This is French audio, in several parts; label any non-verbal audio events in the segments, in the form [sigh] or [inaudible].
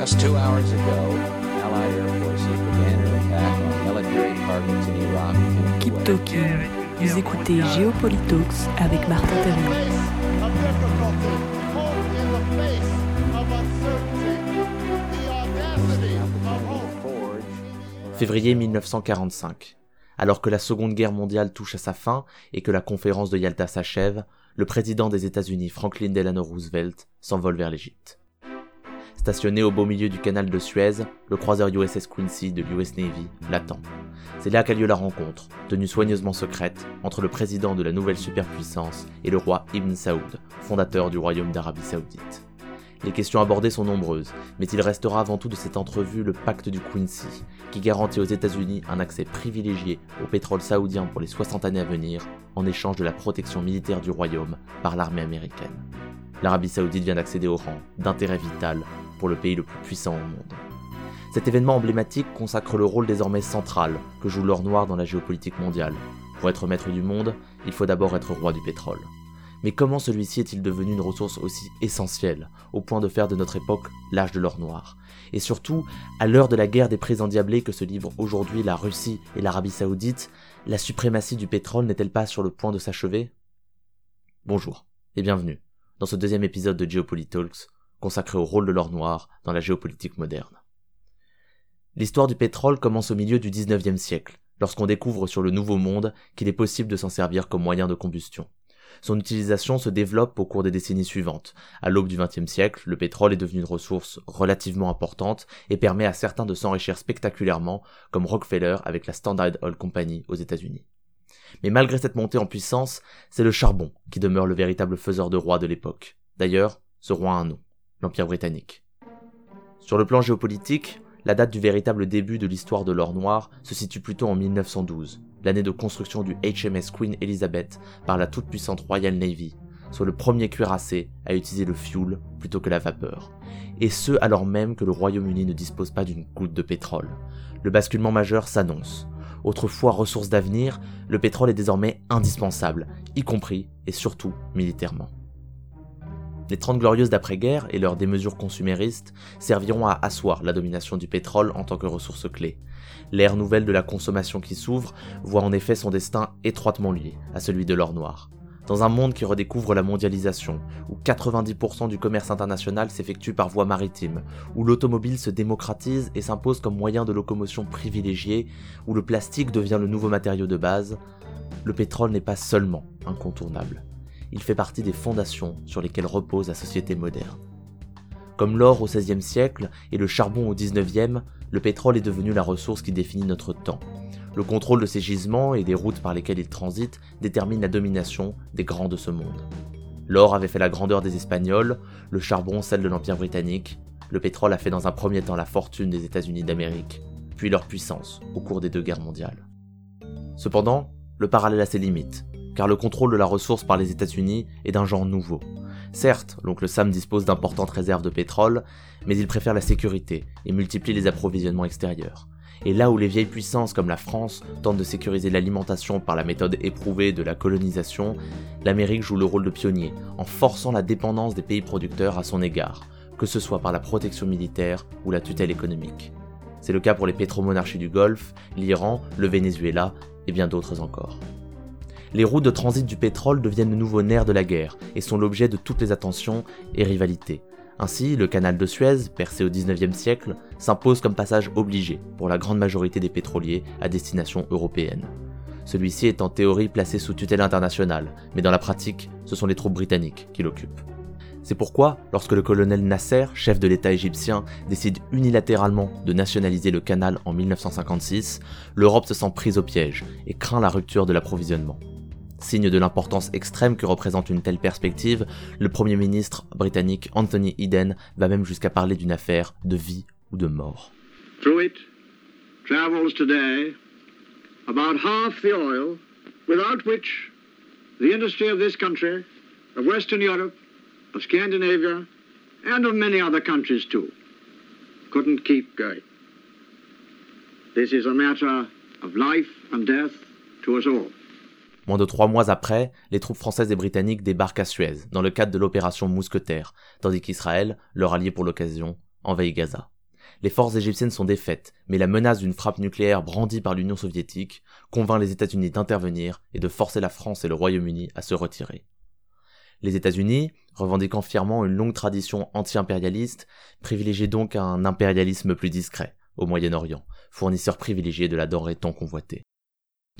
Just two hours ago, Allied air forces began an attack on military targets in Iraq and Keep Kuwait. Talking. Vous écoutez Géopolitalks avec Martin. Forge Février 1945. Alors que la Seconde Guerre mondiale touche à sa fin et que la conférence de Yalta s'achève, le président des États-Unis Franklin Delano Roosevelt s'envole vers l'Égypte. Stationné au beau milieu du canal de Suez, le croiseur USS Quincy de l'US Navy l'attend. C'est là qu'a lieu la rencontre, tenue soigneusement secrète, entre le président de la nouvelle superpuissance et le roi Ibn Saoud, fondateur du royaume d'Arabie Saoudite. Les questions abordées sont nombreuses, mais il restera avant tout de cette entrevue le pacte du Quincy, qui garantit aux États-Unis un accès privilégié au pétrole saoudien pour les 60 années à venir, en échange de la protection militaire du royaume par l'armée américaine. L'Arabie saoudite vient d'accéder au rang d'intérêt vital pour le pays le plus puissant au monde. Cet événement emblématique consacre le rôle désormais central que joue l'or noir dans la géopolitique mondiale. Pour être maître du monde, il faut d'abord être roi du pétrole. Mais comment celui-ci est-il devenu une ressource aussi essentielle, au point de faire de notre époque l'âge de l'or noir? Et surtout, à l'heure de la guerre des prix endiablés que se livrent aujourd'hui la Russie et l'Arabie saoudite, la suprématie du pétrole n'est-elle pas sur le point de s'achever? Bonjour, et bienvenue dans ce deuxième épisode de Geopolitalks, consacré au rôle de l'or noir dans la géopolitique moderne. L'histoire du pétrole commence au milieu du 19e siècle, lorsqu'on découvre sur le Nouveau Monde qu'il est possible de s'en servir comme moyen de combustion. Son utilisation se développe au cours des décennies suivantes. À l'aube du XXe siècle, le pétrole est devenu une ressource relativement importante et permet à certains de s'enrichir spectaculairement, comme Rockefeller avec la Standard Oil Company aux États-Unis. Mais malgré cette montée en puissance, c'est le charbon qui demeure le véritable faiseur de roi de l'époque. D'ailleurs, ce roi a un nom, l'Empire britannique. Sur le plan géopolitique, la date du véritable début de l'histoire de l'or noir se situe plutôt en 1912, l'année de construction du HMS Queen Elizabeth par la toute-puissante Royal Navy, soit le premier cuirassé à utiliser le fuel plutôt que la vapeur. Et ce alors même que le Royaume-Uni ne dispose pas d'une goutte de pétrole. Le basculement majeur s'annonce. Autrefois ressource d'avenir, le pétrole est désormais indispensable, y compris et surtout militairement. Les Trente Glorieuses d'après-guerre et leurs démesures consuméristes serviront à asseoir la domination du pétrole en tant que ressource clé. L'ère nouvelle de la consommation qui s'ouvre voit en effet son destin étroitement lié à celui de l'or noir. Dans un monde qui redécouvre la mondialisation, où 90% du commerce international s'effectue par voie maritime, où l'automobile se démocratise et s'impose comme moyen de locomotion privilégié, où le plastique devient le nouveau matériau de base, le pétrole n'est pas seulement incontournable. Il fait partie des fondations sur lesquelles repose la société moderne. Comme l'or au XVIe siècle et le charbon au XIXe, le pétrole est devenu la ressource qui définit notre temps. Le contrôle de ces gisements et des routes par lesquelles ils transitent détermine la domination des grands de ce monde. L'or avait fait la grandeur des Espagnols, le charbon celle de l'Empire britannique, le pétrole a fait dans un premier temps la fortune des États-Unis d'Amérique, puis leur puissance au cours des deux guerres mondiales. Cependant, le parallèle a ses limites, car le contrôle de la ressource par les États-Unis est d'un genre nouveau. Certes, l'oncle Sam dispose d'importantes réserves de pétrole, mais il préfère la sécurité et multiplie les approvisionnements extérieurs. Et là où les vieilles puissances comme la France tentent de sécuriser l'alimentation par la méthode éprouvée de la colonisation, l'Amérique joue le rôle de pionnier en forçant la dépendance des pays producteurs à son égard, que ce soit par la protection militaire ou la tutelle économique. C'est le cas pour les pétromonarchies du Golfe, l'Iran, le Venezuela et bien d'autres encore. Les routes de transit du pétrole deviennent le nouveau nerf de la guerre et sont l'objet de toutes les attentions et rivalités. Ainsi, le canal de Suez, percé au XIXe siècle, s'impose comme passage obligé pour la grande majorité des pétroliers à destination européenne. Celui-ci est en théorie placé sous tutelle internationale, mais dans la pratique, ce sont les troupes britanniques qui l'occupent. C'est pourquoi, lorsque le colonel Nasser, chef de l'État égyptien, décide unilatéralement de nationaliser le canal en 1956, l'Europe se sent prise au piège et craint la rupture de l'approvisionnement. Signe de l'importance extrême que représente une telle perspective, le Premier ministre britannique Anthony Eden va même jusqu'à parler d'une affaire de vie ou de mort. Through it travels today about half the oil without which the industry of this country, of Western Europe, of Scandinavia, and of many other countries too, couldn't keep going. This is a matter of life and death to us all. Moins de trois mois après, les troupes françaises et britanniques débarquent à Suez, dans le cadre de l'opération Mousquetaire, tandis qu'Israël, leur allié pour l'occasion, envahit Gaza. Les forces égyptiennes sont défaites, mais la menace d'une frappe nucléaire brandie par l'Union soviétique convainc les États-Unis d'intervenir et de forcer la France et le Royaume-Uni à se retirer. Les États-Unis, revendiquant fièrement une longue tradition anti-impérialiste, privilégient donc un impérialisme plus discret au Moyen-Orient, fournisseur privilégié de la denrée tant convoitée.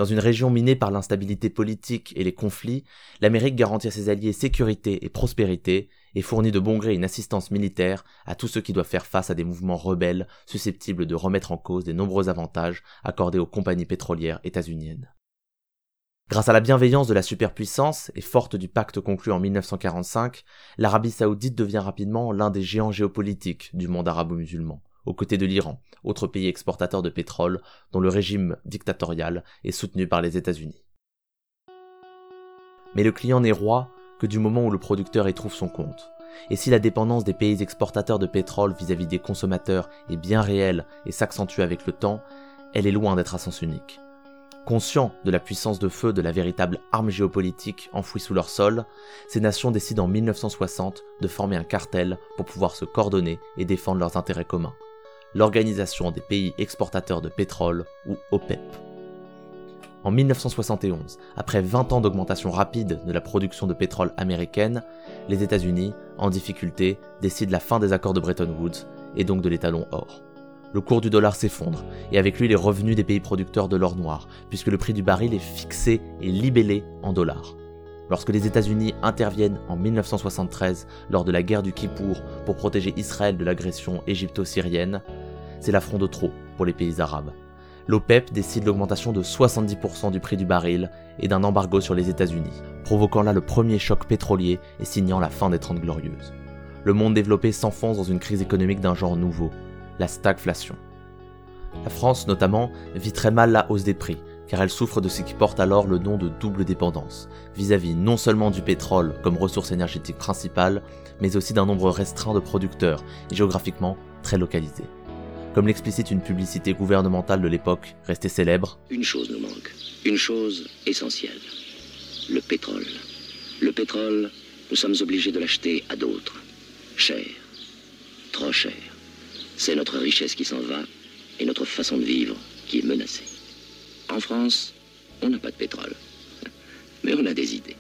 Dans une région minée par l'instabilité politique et les conflits, l'Amérique garantit à ses alliés sécurité et prospérité et fournit de bon gré une assistance militaire à tous ceux qui doivent faire face à des mouvements rebelles susceptibles de remettre en cause des nombreux avantages accordés aux compagnies pétrolières états-uniennes. Grâce à la bienveillance de la superpuissance et forte du pacte conclu en 1945, l'Arabie saoudite devient rapidement l'un des géants géopolitiques du monde arabo-musulman, aux côtés de l'Iran, autre pays exportateur de pétrole dont le régime dictatorial est soutenu par les États-Unis. Mais le client n'est roi que du moment où le producteur y trouve son compte. Et si la dépendance des pays exportateurs de pétrole vis-à-vis des consommateurs est bien réelle et s'accentue avec le temps, elle est loin d'être à sens unique. Conscients de la puissance de feu de la véritable arme géopolitique enfouie sous leur sol, ces nations décident en 1960 de former un cartel pour pouvoir se coordonner et défendre leurs intérêts communs. L'Organisation des pays exportateurs de pétrole, ou OPEP. En 1971, après 20 ans d'augmentation rapide de la production de pétrole américaine, les États-Unis, en difficulté, décident la fin des accords de Bretton Woods et donc de l'étalon or le cours du dollar s'effondre, et avec lui les revenus des pays producteurs de l'or noir, puisque le prix du baril est fixé et libellé en dollars. Lorsque les États-Unis interviennent en 1973 lors de la guerre du Kippour pour protéger Israël de l'agression égypto-syrienne, c'est l'affront de trop pour les pays arabes. L'OPEP décide l'augmentation de 70% du prix du baril et d'un embargo sur les États-Unis, provoquant là le premier choc pétrolier et signant la fin des Trente Glorieuses. Le monde développé s'enfonce dans une crise économique d'un genre nouveau, la stagflation. La France, notamment, vit très mal la hausse des prix, car elle souffre de ce qui porte alors le nom de double dépendance, vis-à-vis non seulement du pétrole comme ressource énergétique principale, mais aussi d'un nombre restreint de producteurs, et géographiquement très localisés. Comme l'explicite une publicité gouvernementale de l'époque, restée célèbre. Une chose nous manque, une chose essentielle, le pétrole. Le pétrole, nous sommes obligés de l'acheter à d'autres. Cher, trop cher. C'est notre richesse qui s'en va et notre façon de vivre qui est menacée. En France, on n'a pas de pétrole, [laughs] mais on a des idées.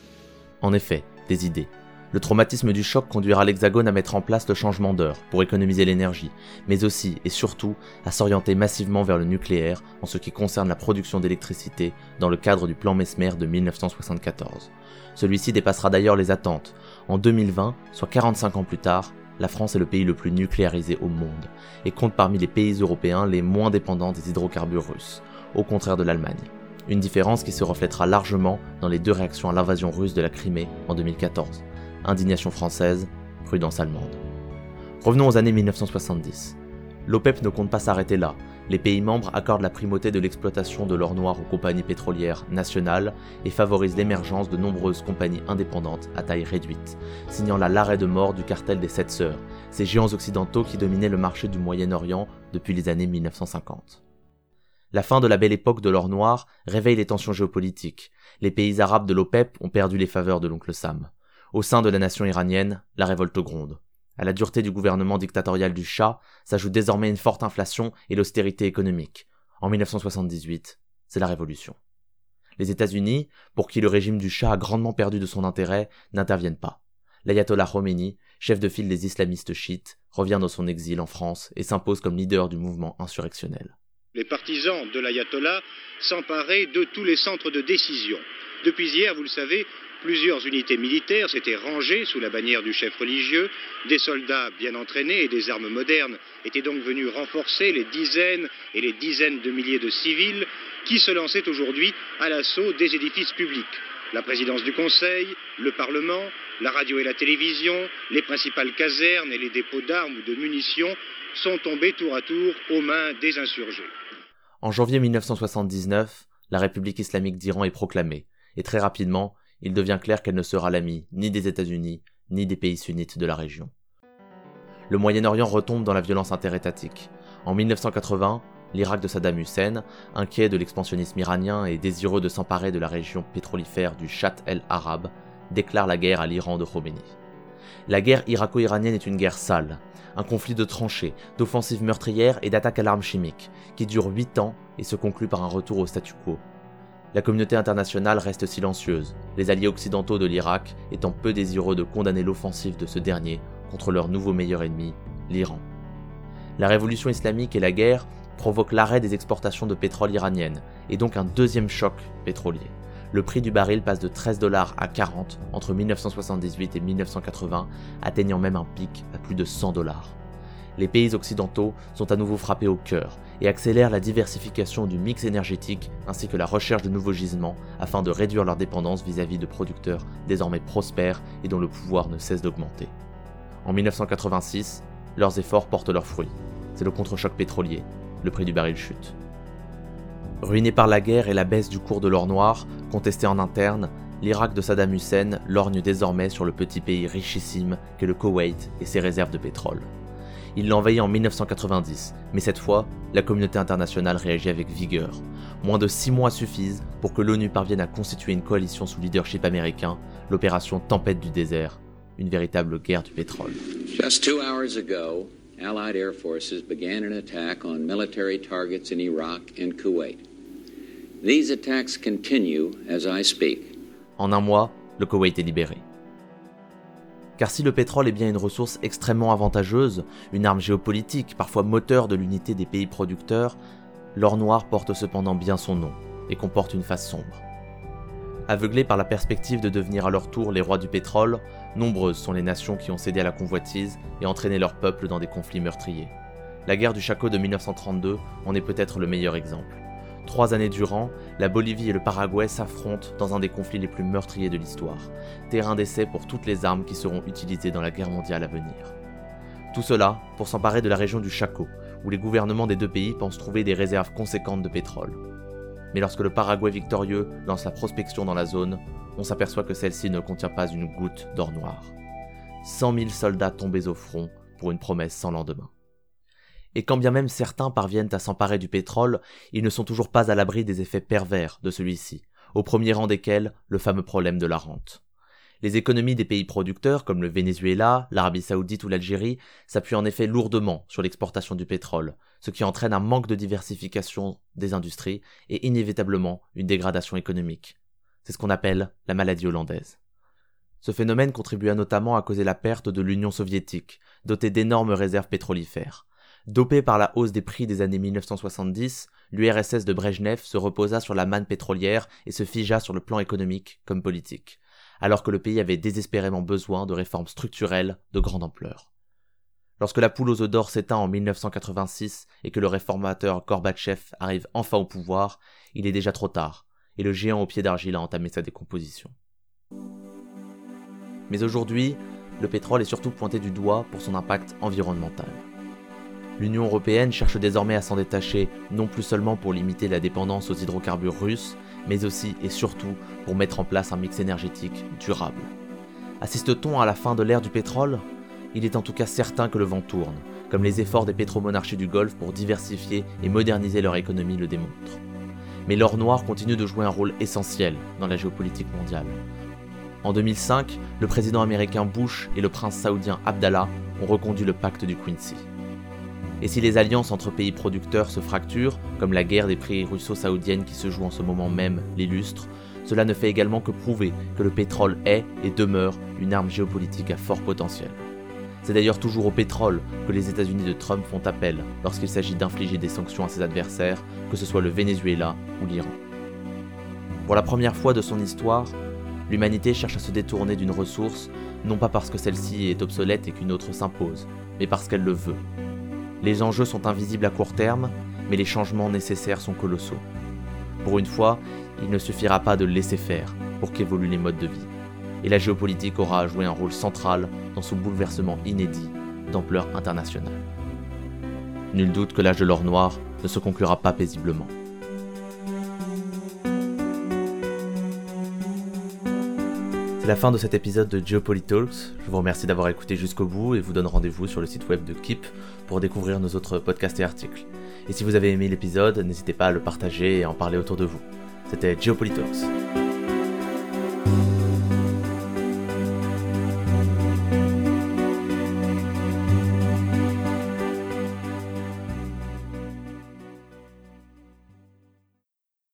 En effet, des idées. Le traumatisme du choc conduira l'Hexagone à mettre en place le changement d'heure pour économiser l'énergie, mais aussi et surtout à s'orienter massivement vers le nucléaire en ce qui concerne la production d'électricité dans le cadre du plan Mesmer de 1974. Celui-ci dépassera d'ailleurs les attentes. En 2020, soit 45 ans plus tard, la France est le pays le plus nucléarisé au monde et compte parmi les pays européens les moins dépendants des hydrocarbures russes, au contraire de l'Allemagne. Une différence qui se reflètera largement dans les deux réactions à l'invasion russe de la Crimée en 2014. Indignation française, prudence allemande. Revenons aux années 1970. L'OPEP ne compte pas s'arrêter là les pays membres accordent la primauté de l'exploitation de l'or noir aux compagnies pétrolières nationales et favorisent l'émergence de nombreuses compagnies indépendantes à taille réduite, signant là l'arrêt de mort du cartel des Sept Sœurs, ces géants occidentaux qui dominaient le marché du Moyen-Orient depuis les années 1950. La fin de la belle époque de l'or noir réveille les tensions géopolitiques. Les pays arabes de l'OPEP ont perdu les faveurs de l'oncle Sam. Au sein de la nation iranienne, la révolte gronde. À la dureté du gouvernement dictatorial du Shah s'ajoute désormais une forte inflation et l'austérité économique. En 1978, c'est la révolution. Les États-Unis, pour qui le régime du Shah a grandement perdu de son intérêt, n'interviennent pas. L'ayatollah Khomeini, chef de file des islamistes chiites, revient dans son exil en France et s'impose comme leader du mouvement insurrectionnel. Les partisans de l'ayatollah s'emparaient de tous les centres de décision. Depuis hier, vous le savez, Plusieurs unités militaires s'étaient rangées sous la bannière du chef religieux. Des soldats bien entraînés et des armes modernes étaient donc venus renforcer les dizaines et les dizaines de milliers de civils qui se lançaient aujourd'hui à l'assaut des édifices publics. La présidence du Conseil, le Parlement, la radio et la télévision, les principales casernes et les dépôts d'armes ou de munitions sont tombés tour à tour aux mains des insurgés. En janvier 1979, la République islamique d'Iran est proclamée, et très rapidement, il devient clair qu'elle ne sera l'amie ni des États-Unis, ni des pays sunnites de la région. Le Moyen-Orient retombe dans la violence interétatique. En 1980, l'Irak de Saddam Hussein, inquiet de l'expansionnisme iranien et désireux de s'emparer de la région pétrolifère du Chat el-Arab, déclare la guerre à l'Iran de Khomeini. La guerre irako-iranienne est une guerre sale, un conflit de tranchées, d'offensives meurtrières et d'attaques à l'arme chimique, qui dure 8 ans et se conclut par un retour au statu quo. La communauté internationale reste silencieuse, les alliés occidentaux de l'Irak étant peu désireux de condamner l'offensive de ce dernier contre leur nouveau meilleur ennemi, l'Iran. La révolution islamique et la guerre provoquent l'arrêt des exportations de pétrole iraniennes, et donc un deuxième choc pétrolier. Le prix du baril passe de 13 dollars à 40 entre 1978 et 1980, atteignant même un pic à plus de 100 dollars les pays occidentaux sont à nouveau frappés au cœur et accélèrent la diversification du mix énergétique ainsi que la recherche de nouveaux gisements afin de réduire leur dépendance vis-à-vis de producteurs désormais prospères et dont le pouvoir ne cesse d'augmenter. En 1986, leurs efforts portent leurs fruits. C'est le contre-choc pétrolier, le prix du baril chute. Ruiné par la guerre et la baisse du cours de l'or noir, contesté en interne, l'Irak de Saddam Hussein lorgne désormais sur le petit pays richissime qu'est le Koweït et ses réserves de pétrole. Il l'envahit en 1990, mais cette fois, la communauté internationale réagit avec vigueur. Moins de six mois suffisent pour que l'ONU parvienne à constituer une coalition sous leadership américain, l'opération Tempête du désert, une véritable guerre du pétrole. Just two hours ago, Allied air forces began an attack on military targets in Iraq and Kuwait. These attacks continue as I speak. En un mois, le Koweït est libéré. Car si le pétrole est bien une ressource extrêmement avantageuse, une arme géopolitique, parfois moteur de l'unité des pays producteurs, l'or noir porte cependant bien son nom et comporte une face sombre. Aveuglés par la perspective de devenir à leur tour les rois du pétrole, nombreuses sont les nations qui ont cédé à la convoitise et entraîné leur peuple dans des conflits meurtriers. La guerre du Chaco de 1932 en est peut-être le meilleur exemple. Trois années durant, la Bolivie et le Paraguay s'affrontent dans un des conflits les plus meurtriers de l'histoire, terrain d'essai pour toutes les armes qui seront utilisées dans la guerre mondiale à venir. Tout cela pour s'emparer de la région du Chaco, où les gouvernements des deux pays pensent trouver des réserves conséquentes de pétrole. Mais lorsque le Paraguay victorieux lance la prospection dans la zone, on s'aperçoit que celle-ci ne contient pas une goutte d'or noir. 100 000 soldats tombés au front pour une promesse sans lendemain et quand bien même certains parviennent à s'emparer du pétrole, ils ne sont toujours pas à l'abri des effets pervers de celui-ci, au premier rang desquels le fameux problème de la rente. Les économies des pays producteurs, comme le Venezuela, l'Arabie saoudite ou l'Algérie, s'appuient en effet lourdement sur l'exportation du pétrole, ce qui entraîne un manque de diversification des industries et inévitablement une dégradation économique. C'est ce qu'on appelle la maladie hollandaise. Ce phénomène contribua notamment à causer la perte de l'Union soviétique, dotée d'énormes réserves pétrolifères. Dopé par la hausse des prix des années 1970, l'URSS de Brejnev se reposa sur la manne pétrolière et se figea sur le plan économique comme politique, alors que le pays avait désespérément besoin de réformes structurelles de grande ampleur. Lorsque la poule aux œufs d'or s'éteint en 1986 et que le réformateur Gorbatchev arrive enfin au pouvoir, il est déjà trop tard, et le géant au pied d'argile a entamé sa décomposition. Mais aujourd'hui, le pétrole est surtout pointé du doigt pour son impact environnemental. L'Union européenne cherche désormais à s'en détacher, non plus seulement pour limiter la dépendance aux hydrocarbures russes, mais aussi et surtout pour mettre en place un mix énergétique durable. Assiste-t-on à la fin de l'ère du pétrole? Il est en tout cas certain que le vent tourne, comme les efforts des pétromonarchies du Golfe pour diversifier et moderniser leur économie le démontrent. Mais l'or noir continue de jouer un rôle essentiel dans la géopolitique mondiale. En 2005, le président américain Bush et le prince saoudien Abdallah ont reconduit le pacte du Quincy. Et si les alliances entre pays producteurs se fracturent, comme la guerre des prix russo-saoudiennes qui se joue en ce moment même l'illustre, cela ne fait également que prouver que le pétrole est et demeure une arme géopolitique à fort potentiel. C'est d'ailleurs toujours au pétrole que les États-Unis de Trump font appel lorsqu'il s'agit d'infliger des sanctions à ses adversaires, que ce soit le Venezuela ou l'Iran. Pour la première fois de son histoire, l'humanité cherche à se détourner d'une ressource, non pas parce que celle-ci est obsolète et qu'une autre s'impose, mais parce qu'elle le veut, les enjeux sont invisibles à court terme, mais les changements nécessaires sont colossaux. Pour une fois, il ne suffira pas de laisser faire pour qu'évoluent les modes de vie. Et la géopolitique aura à jouer un rôle central dans ce bouleversement inédit d'ampleur internationale. Nul doute que l'âge de l'or noir ne se conclura pas paisiblement. C'est la fin de cet épisode de Geopolitalks. Je vous remercie d'avoir écouté jusqu'au bout et vous donne rendez-vous sur le site web de Keep pour découvrir nos autres podcasts et articles. Et si vous avez aimé l'épisode, n'hésitez pas à le partager et en parler autour de vous. C'était Geopolitalks.